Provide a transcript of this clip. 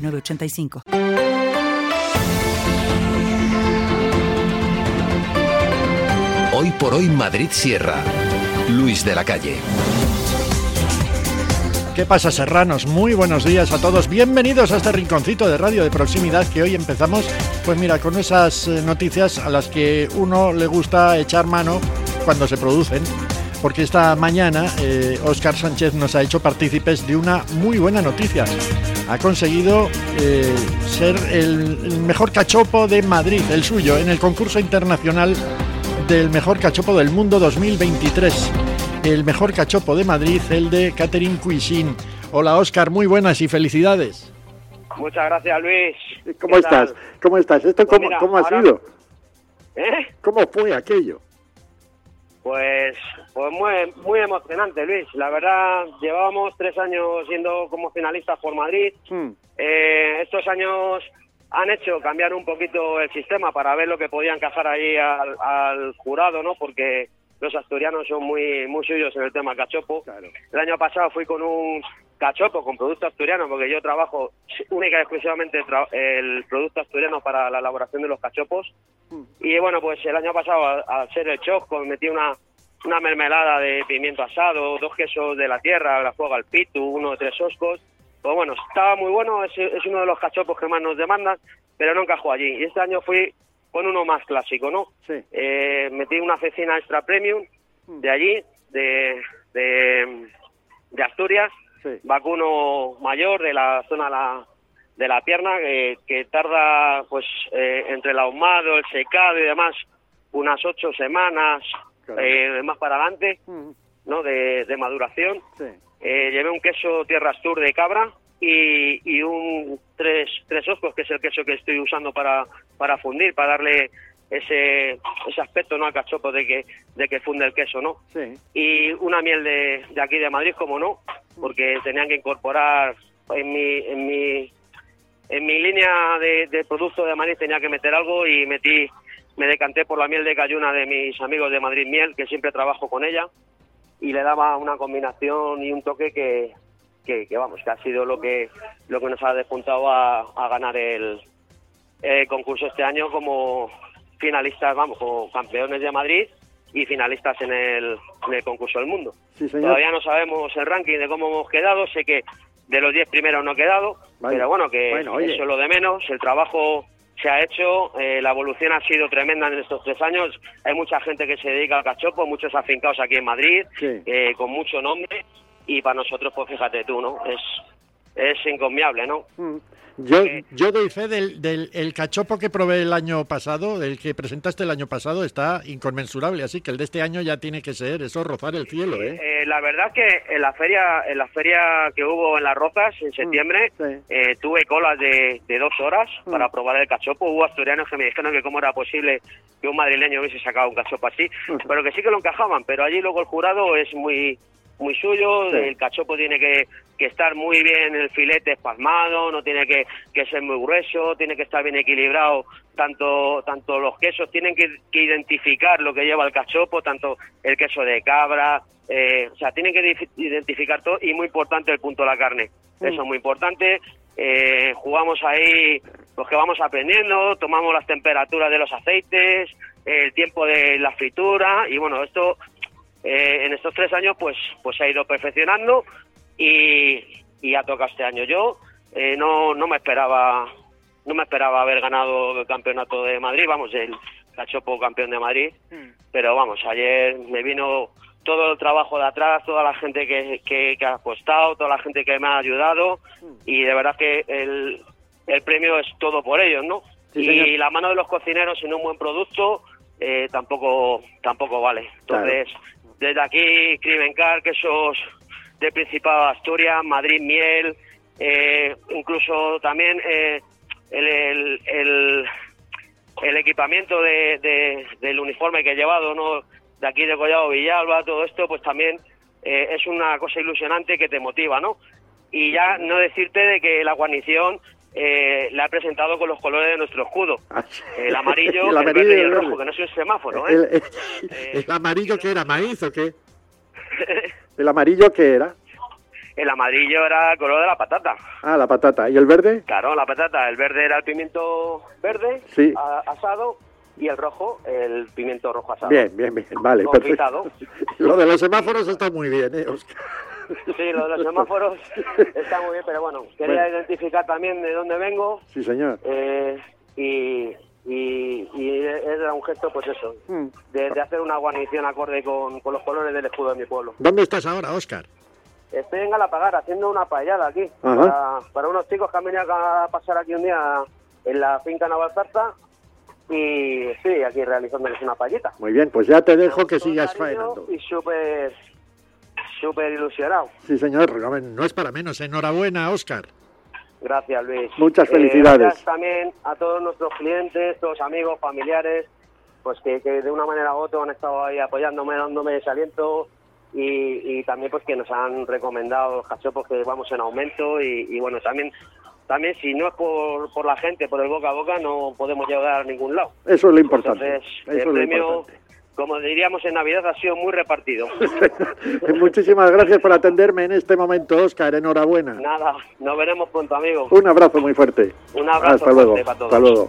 906985. Hoy por hoy Madrid Sierra. Luis de la Calle. ¿Qué pasa, serranos? Muy buenos días a todos. Bienvenidos a este rinconcito de radio de proximidad que hoy empezamos, pues mira, con esas eh, noticias a las que uno le gusta echar mano cuando se producen. Porque esta mañana Óscar Sánchez nos ha hecho partícipes de una muy buena noticia. Ha conseguido eh, ser el, el mejor cachopo de Madrid, el suyo, en el concurso internacional del mejor cachopo del mundo 2023 el mejor cachopo de Madrid, el de Catherine Cuisine. Hola Oscar, muy buenas y felicidades. Muchas gracias Luis. ¿Cómo estás? ¿Cómo estás? ¿Esto Pues cómo, mira, cómo ha ahora- sido? ¿Eh? ¿Cómo fue aquello? Pues, pues muy, muy emocionante Luis. La verdad, llevábamos tres años siendo como finalistas por Madrid. Hmm, Eh, estos años han hecho cambiar un poquito el sistema para ver lo que podía encajar ahí al, al jurado, ¿no? Porque los asturianos son muy muy suyos en el tema cachopo. El año pasado fui con un cachopo con producto asturiano, porque yo trabajo única y exclusivamente el producto asturiano para la elaboración de los cachopos. Y bueno, pues el año pasado, al, ser el chosco, metí una, una mermelada de pimiento asado, dos quesos de la tierra, la juega al pitu, uno de tres oscos. Pues bueno, estaba muy bueno, es, es uno de los cachopos que más nos demandan, pero no encajó allí. Y este año fui con uno más clásico, ¿no? Sí. Eh, metí una cecina extra premium de allí, de, de, de Asturias, Sí. vacuno mayor de la zona la- de la pierna, que, que tarda pues eh, entre el ahumado, el secado y demás, unas ocho semanas Claro. eh, más para adelante, Hmm, ¿no? De, de maduración. sí. Eh, llevé un queso Tierra Astur de cabra y, y un tres, tres oscos, que es el queso que estoy usando para, para fundir, para darle ese, ese aspecto no al cachopo de que, de que funde el queso, ¿no? Sí. Y una miel de, de aquí de Madrid, como no, porque tenían que incorporar en mi, en mi, en mi línea de, de producto de Madrid tenía que meter algo y metí, me decanté por la miel de cayuna de mis amigos de Madrid Miel, que siempre trabajo con ella y le daba una combinación y un toque que, que, que, vamos que ha sido lo que lo que nos ha despuntado a, a ganar el, el concurso este año como finalistas vamos como campeones de Madrid y finalistas en el, en el concurso del mundo Sí, todavía no sabemos el ranking de cómo hemos quedado sé que de los 10 primeros no he quedado pero bueno que Bueno, eso es lo de menos el trabajo se ha hecho, eh, la evolución ha sido tremenda en estos tres años. Hay mucha gente que se dedica al cachopo, muchos afincados aquí en Madrid, Sí. eh, con mucho nombre, y para nosotros, pues fíjate tú, ¿no? Es, es encomiable, ¿no? Hmm. Yo, Eh, yo doy fe del, del el cachopo que probé el año pasado, del que presentaste el año pasado, está inconmensurable, así que el de este año ya tiene que ser eso, rozar el cielo, ¿eh? Eh, la verdad que en la feria en la feria que hubo en Las Rozas en septiembre Mm, sí. eh, tuve colas de, de dos horas Mm. para probar el cachopo. Hubo asturianos que me dijeron que cómo era posible que un madrileño hubiese sacado un cachopo así, Mm. pero que sí que lo encajaban. Pero allí luego el jurado es muy muy suyo, Sí. el cachopo tiene que, que estar muy bien el filete espasmado, no tiene que, que ser muy grueso, tiene que estar bien equilibrado, tanto, tanto los quesos tienen que, que identificar lo que lleva el cachopo, tanto el queso de cabra, eh, o sea, tienen que identificar todo y muy importante el punto de la carne, eso es muy importante. Eh, jugamos ahí los que vamos aprendiendo, tomamos las temperaturas de los aceites, el tiempo de la fritura y bueno, esto eh, en estos tres años pues pues se ha ido perfeccionando y, y ha tocado este año. Yo eh, no, no me esperaba no me esperaba haber ganado el campeonato de Madrid, vamos, el cachopo campeón de Madrid, pero vamos, ayer me vino todo el trabajo de atrás, toda la gente que, que, que ha apostado, toda la gente que me ha ayudado y de verdad que el, el premio es todo por ellos, ¿no? Sí, y señor. la mano de los cocineros en un buen producto eh, tampoco tampoco vale. Entonces, desde aquí, Crimencar, quesos de Principado de Asturias, Madrid Miel, eh, incluso también eh, el, el, equipamiento de, del uniforme que he llevado, ¿no? De aquí de Collado Villalba, todo esto, pues también eh, es una cosa ilusionante que te motiva, ¿no? Y ya no decirte de que la guarnición eh, la ha presentado con los colores de nuestro escudo. Ah, el amarillo, el, verde y el rojo, que no es un semáforo, ¿eh? El, eh, amarillo que era maíz o qué? ¿El amarillo qué era? El amarillo era el color de la patata. Ah, la patata. ¿Y el verde? Claro, la patata. El verde era el pimiento verde asado y el rojo, el pimiento rojo asado. Bien, bien, bien. Vale, perfecto. Lo de los semáforos está muy bien, ¿eh, Oscar? Sí, lo de los semáforos está muy bien, pero bueno, quería identificar también de dónde vengo. Sí, señor. Eh, y, y, era un gesto, pues eso, mm. de, hacer una guarnición acorde con, con los colores del escudo de mi pueblo. ¿Dónde estás ahora, Oscar? Estoy en Galapagar haciendo una payada aquí para, para, unos chicos que han venido a pasar aquí un día en la finca Navalzarza y sí, aquí realizándoles una payita. Muy bien, pues ya te dejo que sigas faenando. Y súper, súper ilusionado. Sí, señor, no es para menos. Enhorabuena, Oscar. Gracias, Luis. Muchas eh, felicidades. gracias también a todos nuestros clientes, todos amigos, familiares, pues que, que de una manera u otra han estado ahí apoyándome, dándome ese aliento y, también pues que nos han recomendado los cachopos que vamos en aumento y, bueno, también también si no es por, por la gente, por el boca a boca, no podemos llegar a ningún lado. Eso es lo importante. el premio, como diríamos en Navidad, ha sido muy repartido. Muchísimas gracias por atenderme en este momento, Oscar. Enhorabuena. Nada, nos veremos pronto, amigo. Un abrazo muy fuerte. Un abrazo Hasta luego. para todos. Hasta luego.